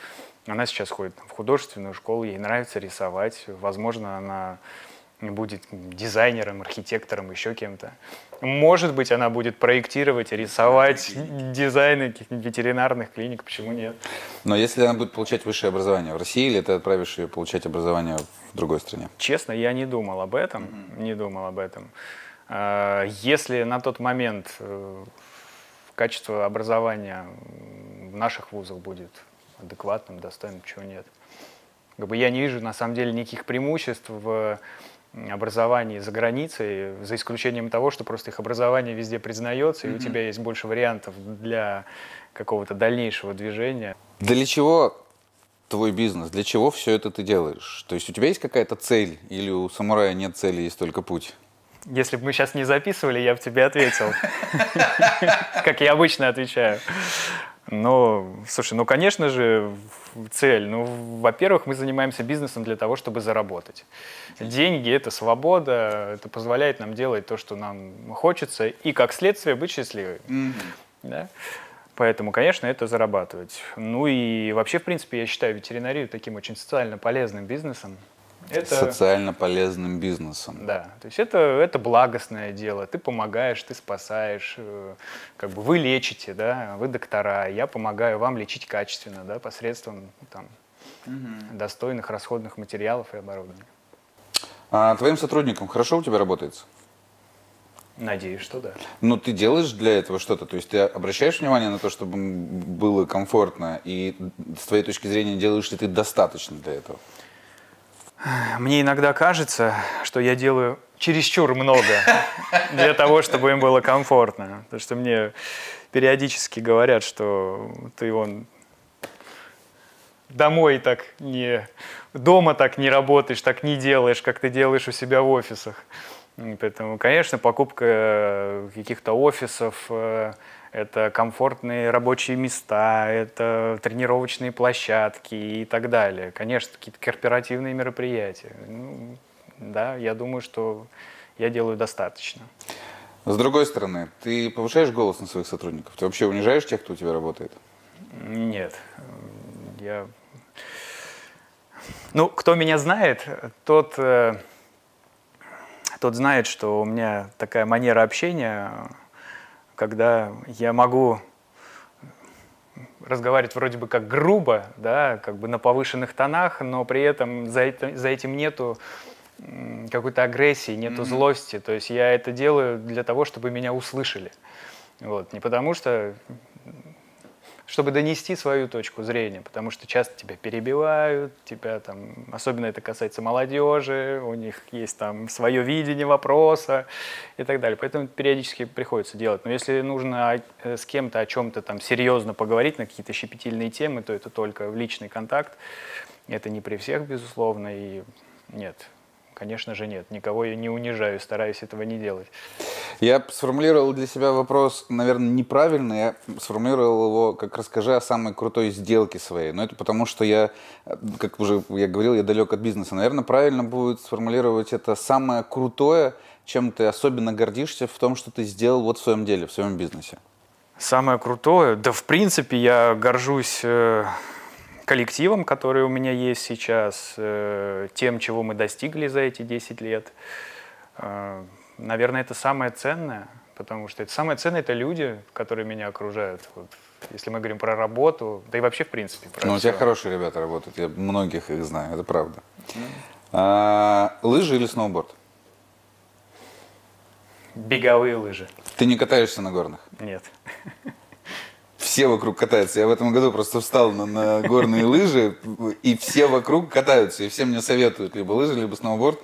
она сейчас ходит в художественную школу, ей нравится рисовать. Возможно, она будет дизайнером, архитектором, еще кем-то. Может быть, она будет проектировать, рисовать дизайны ветеринарных клиник, почему нет? Но если она будет получать высшее образование в России, или ты отправишь ее получать образование в другой стране? Честно, я не думал об этом, mm-hmm. не думал об этом. А, если на тот момент э, качество образования в наших вузах будет адекватным, достойным, чего нет. Как бы я не вижу на самом деле никаких преимуществ в образовании за границей, за исключением того, что просто их образование везде признается, mm-hmm. и у тебя есть больше вариантов для какого-то дальнейшего движения. Для чего твой бизнес? Для чего все это ты делаешь? То есть у тебя есть какая-то цель или у самурая нет цели, есть только путь? Если бы мы сейчас не записывали, я бы тебе ответил. Как я обычно отвечаю. Ну, слушай, ну, конечно же, цель. Ну, во-первых, мы занимаемся бизнесом для того, чтобы заработать. Деньги — это свобода, это позволяет нам делать то, что нам хочется, и, как следствие, быть счастливыми. Mm-hmm. Да? Поэтому, конечно, это зарабатывать. Ну и вообще, в принципе, я считаю ветеринарию таким очень социально полезным бизнесом. Это, социально полезным бизнесом. Да, то есть это, это благостное дело. Ты помогаешь, ты спасаешь, э, как бы вы лечите, да, вы доктора, я помогаю вам лечить качественно, да, посредством там, угу. достойных расходных материалов и оборудования. А твоим сотрудникам хорошо у тебя работает? Надеюсь, что да. Но ты делаешь для этого что-то? То есть ты обращаешь внимание на то, чтобы было комфортно, и с твоей точки зрения делаешь ли ты достаточно для этого? Мне иногда кажется, что я делаю чересчур много для того, чтобы им было комфортно. Потому что мне периодически говорят, что ты он домой так не, дома так не работаешь, так не делаешь, как ты делаешь у себя в офисах. Поэтому, конечно, покупка каких-то офисов, э, это комфортные рабочие места, это тренировочные площадки и так далее. Конечно, какие-то корпоративные мероприятия. Ну, да, я думаю, что я делаю достаточно. С другой стороны, ты повышаешь голос на своих сотрудников? Ты вообще унижаешь тех, кто у тебя работает? Нет. Я... Ну, кто меня знает, тот, э, тот знает, что у меня такая манера общения когда я могу разговаривать вроде бы как грубо, да, как бы на повышенных тонах, но при этом за, это, за этим нету какой-то агрессии, нету mm-hmm. злости. То есть я это делаю для того, чтобы меня услышали. Вот. Не потому что чтобы донести свою точку зрения, потому что часто тебя перебивают, тебя там, особенно это касается молодежи, у них есть там свое видение вопроса и так далее. Поэтому периодически приходится делать. Но если нужно э, с кем-то о чем-то там серьезно поговорить на какие-то щепетильные темы, то это только в личный контакт. Это не при всех, безусловно, и нет, Конечно же нет, никого я не унижаю, стараюсь этого не делать. Я сформулировал для себя вопрос, наверное, неправильно. Я сформулировал его, как расскажи о самой крутой сделке своей. Но это потому, что я, как уже я говорил, я далек от бизнеса. Наверное, правильно будет сформулировать это самое крутое, чем ты особенно гордишься в том, что ты сделал вот в своем деле, в своем бизнесе. Самое крутое? Да, в принципе, я горжусь э, коллективом, который у меня есть сейчас, э, тем, чего мы достигли за эти 10 лет. Э, наверное, это самое ценное, потому что это самое ценное — это люди, которые меня окружают. Вот, если мы говорим про работу, да и вообще в принципе. Про ну, у тебя хорошие ребята работают, я многих их знаю, это правда. Mm. А, лыжи или сноуборд? Беговые лыжи. Ты не катаешься на горных? Нет все вокруг катаются. Я в этом году просто встал на, на горные лыжи, и все вокруг катаются, и все мне советуют либо лыжи, либо сноуборд.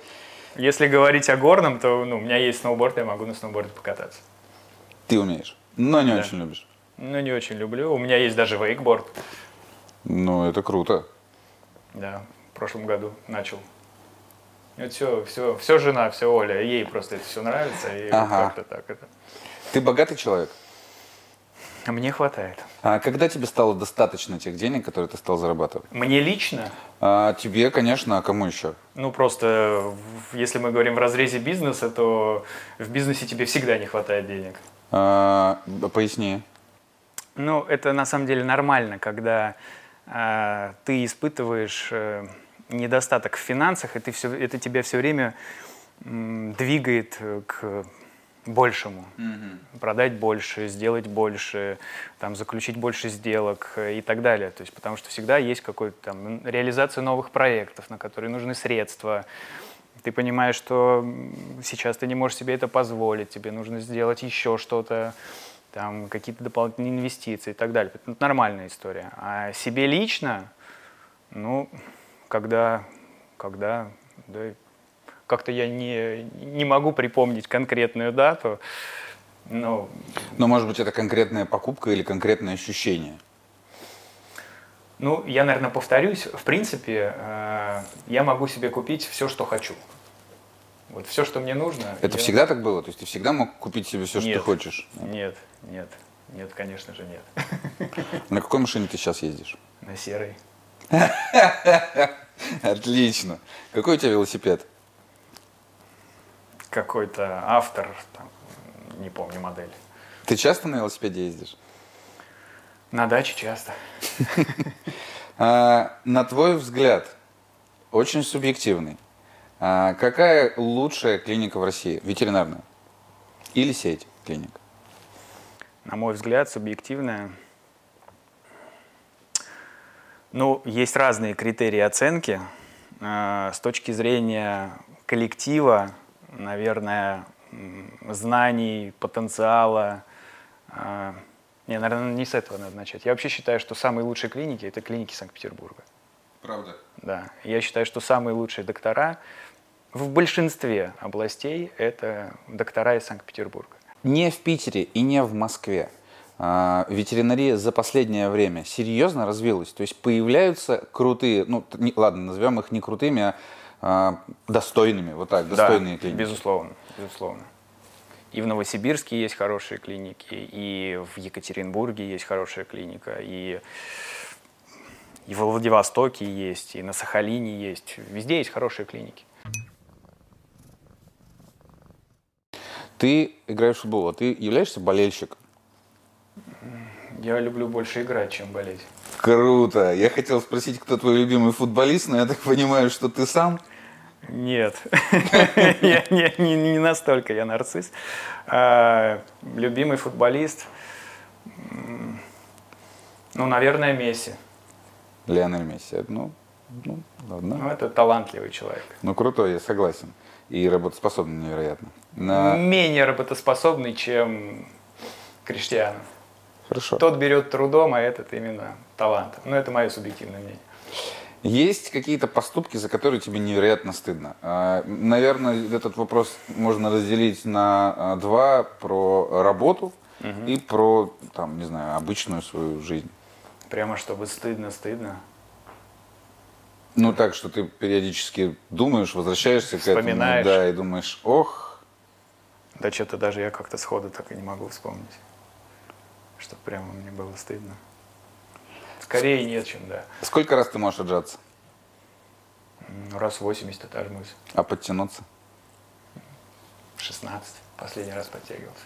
Если говорить о горном, то ну, у меня есть сноуборд, я могу на сноуборде покататься. Ты умеешь, но не да. очень любишь. Ну, не очень люблю. У меня есть даже вейкборд. Ну, это круто. Да, в прошлом году начал. Вот все, все, все жена, все Оля, ей просто это все нравится, и ага. как-то так это. Ты богатый человек? Мне хватает. А когда тебе стало достаточно тех денег, которые ты стал зарабатывать? Мне лично? А, тебе, конечно, а кому еще? Ну, просто, если мы говорим в разрезе бизнеса, то в бизнесе тебе всегда не хватает денег. А, поясни. Ну, это на самом деле нормально, когда а, ты испытываешь а, недостаток в финансах, и ты все, это тебя все время двигает к большему. Угу. Продать больше, сделать больше, там, заключить больше сделок и так далее. То есть, потому что всегда есть какой-то там реализация новых проектов, на которые нужны средства. Ты понимаешь, что сейчас ты не можешь себе это позволить, тебе нужно сделать еще что-то, там какие-то дополнительные инвестиции и так далее. Это нормальная история. А себе лично, ну, когда, когда, да, как-то я не, не могу припомнить конкретную дату. Но... но, может быть, это конкретная покупка или конкретное ощущение? Ну, я, наверное, повторюсь. В принципе, э, я могу себе купить все, что хочу. Вот все, что мне нужно. Это я... всегда так было? То есть ты всегда мог купить себе все, нет, что ты хочешь? Нет, нет, нет, конечно же нет. На какой машине ты сейчас ездишь? На серой. Отлично. Какой у тебя велосипед? Какой-то автор, там, не помню модель. Ты часто на велосипеде ездишь? На даче часто. А, на твой взгляд, очень субъективный, а, какая лучшая клиника в России, ветеринарная? Или сеть клиник? На мой взгляд, субъективная. Ну, есть разные критерии оценки. А, с точки зрения коллектива, наверное, знаний, потенциала. А, не, наверное, не с этого надо начать. Я вообще считаю, что самые лучшие клиники – это клиники Санкт-Петербурга. Правда? Да. Я считаю, что самые лучшие доктора в большинстве областей – это доктора из Санкт-Петербурга. Не в Питере и не в Москве. А, ветеринария за последнее время серьезно развилась. То есть появляются крутые, ну, не, ладно, назовем их не крутыми, а, достойными, вот так, достойные да, клиники. безусловно, безусловно. И в Новосибирске есть хорошие клиники, и в Екатеринбурге есть хорошая клиника, и, и в Владивостоке есть, и на Сахалине есть. Везде есть хорошие клиники. Ты играешь в футбол, а ты являешься болельщиком? Я люблю больше играть, чем болеть. Круто. Я хотел спросить, кто твой любимый футболист, но я так понимаю, что ты сам. Нет, я не, не, не настолько я нарцисс. А, любимый футболист, ну, наверное, Месси. Леонель Месси, ну, ну, ладно. Ну, это талантливый человек. Ну, крутой, я согласен. И работоспособный невероятно. На... Менее работоспособный, чем Криштиану. Хорошо. Тот берет трудом, а этот именно талантом. Ну, это мое субъективное мнение. Есть какие-то поступки, за которые тебе невероятно стыдно? А, наверное, этот вопрос можно разделить на а, два про работу угу. и про, там, не знаю, обычную свою жизнь. Прямо чтобы стыдно, стыдно. Ну так, что ты периодически думаешь, возвращаешься к этому, да, и думаешь, ох. Да что-то даже я как-то сходу так и не могу вспомнить, чтобы прямо мне было стыдно. Скорее нет, чем да. Сколько раз ты можешь отжаться? Раз 80 отожмусь. А подтянуться? 16. Последний раз подтягивался.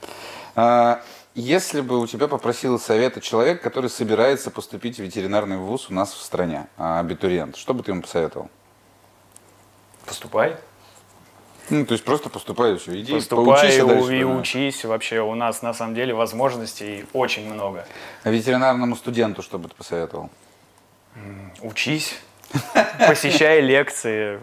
А, если бы у тебя попросил совета человек, который собирается поступить в ветеринарный вуз у нас в стране, а, абитуриент, что бы ты ему посоветовал? Поступай. Ну, то есть просто поступай все. Иди, Поступай поучись, и, дальше, и учись. Вообще у нас на самом деле возможностей очень много. А ветеринарному студенту что бы ты посоветовал? Учись, посещай лекции,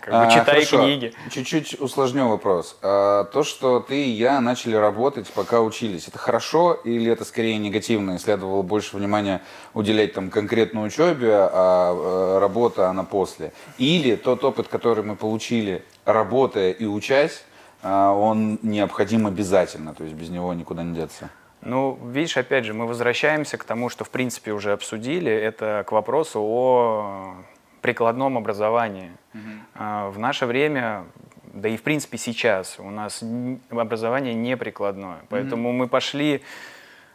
как бы, а, читай хорошо. книги. Чуть-чуть усложню вопрос. А, то, что ты и я начали работать, пока учились, это хорошо или это скорее негативно? И следовало больше внимания уделять там конкретной учебе, а, а работа она после? Или тот опыт, который мы получили, работая и учась, а, он необходим обязательно, то есть без него никуда не деться? Ну, видишь, опять же, мы возвращаемся к тому, что в принципе уже обсудили, это к вопросу о прикладном образовании. Угу. В наше время, да и в принципе сейчас, у нас образование не прикладное. Поэтому угу. мы пошли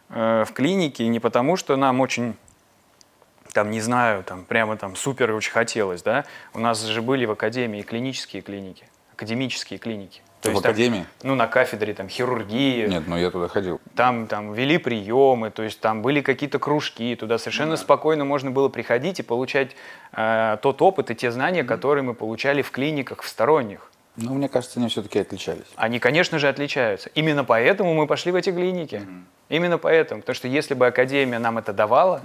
э, в клиники не потому, что нам очень там, не знаю, там, прямо там супер очень хотелось, да, у нас же были в академии клинические клиники, академические клиники. То в есть, академии? Там, ну, на кафедре там хирургии. Нет, ну я туда ходил. Там, там вели приемы, то есть там были какие-то кружки, туда совершенно да. спокойно можно было приходить и получать э, тот опыт и те знания, которые мы получали в клиниках в сторонних. Ну, мне кажется, они все-таки отличались. Они, конечно же, отличаются. Именно поэтому мы пошли в эти клиники. Именно поэтому. Потому что если бы Академия нам это давала,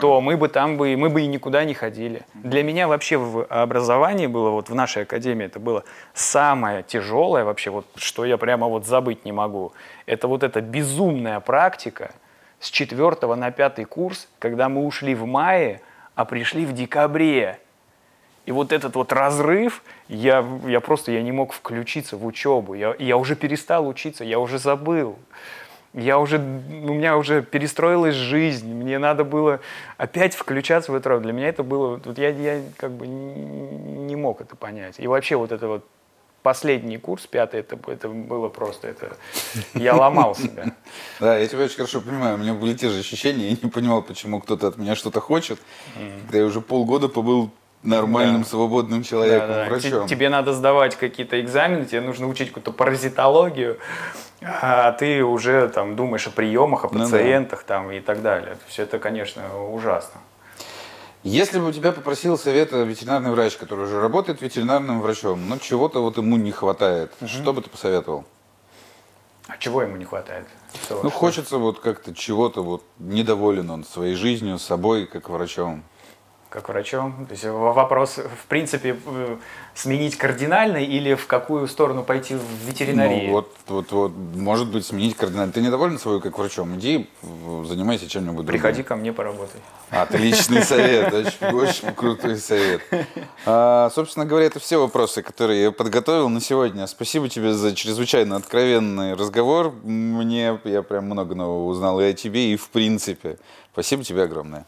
то мы бы там бы, мы бы и никуда не ходили. Для меня вообще в образовании было, вот в нашей Академии, это было самое тяжелое вообще, вот что я прямо вот забыть не могу. Это вот эта безумная практика с четвертого на пятый курс, когда мы ушли в мае, а пришли в декабре. И вот этот вот разрыв, я, я просто я не мог включиться в учебу. Я, я уже перестал учиться, я уже забыл. Я уже, у меня уже перестроилась жизнь, мне надо было опять включаться в это. Для меня это было, вот я, я как бы не мог это понять. И вообще вот это вот последний курс, пятый, это, это было просто, это я ломал себя. Да, я тебя очень хорошо понимаю. У меня были те же ощущения, я не понимал, почему кто-то от меня что-то хочет. Когда я уже полгода побыл нормальным, да. свободным человеком, да, да. врачом. Тебе надо сдавать какие-то экзамены, тебе нужно учить какую-то паразитологию, а ты уже там думаешь о приемах, о пациентах ну, да. там и так далее. Все это, конечно, ужасно. Если бы у тебя попросил совета ветеринарный врач, который уже работает ветеринарным врачом, но чего-то вот ему не хватает, угу. что бы ты посоветовал? А чего ему не хватает? Что, ну, что? хочется вот как-то чего-то, вот недоволен он своей жизнью, собой, как врачом как врачом? То есть вопрос, в принципе, э, сменить кардинально или в какую сторону пойти в ветеринарии? Ну, вот, вот, вот, может быть, сменить кардинально. Ты недоволен собой как врачом? Иди, занимайся чем-нибудь Приходи ко мне, поработай. Отличный совет, очень, очень крутой совет. А, собственно говоря, это все вопросы, которые я подготовил на сегодня. Спасибо тебе за чрезвычайно откровенный разговор. Мне, я прям много нового узнал и о тебе, и в принципе. Спасибо тебе огромное.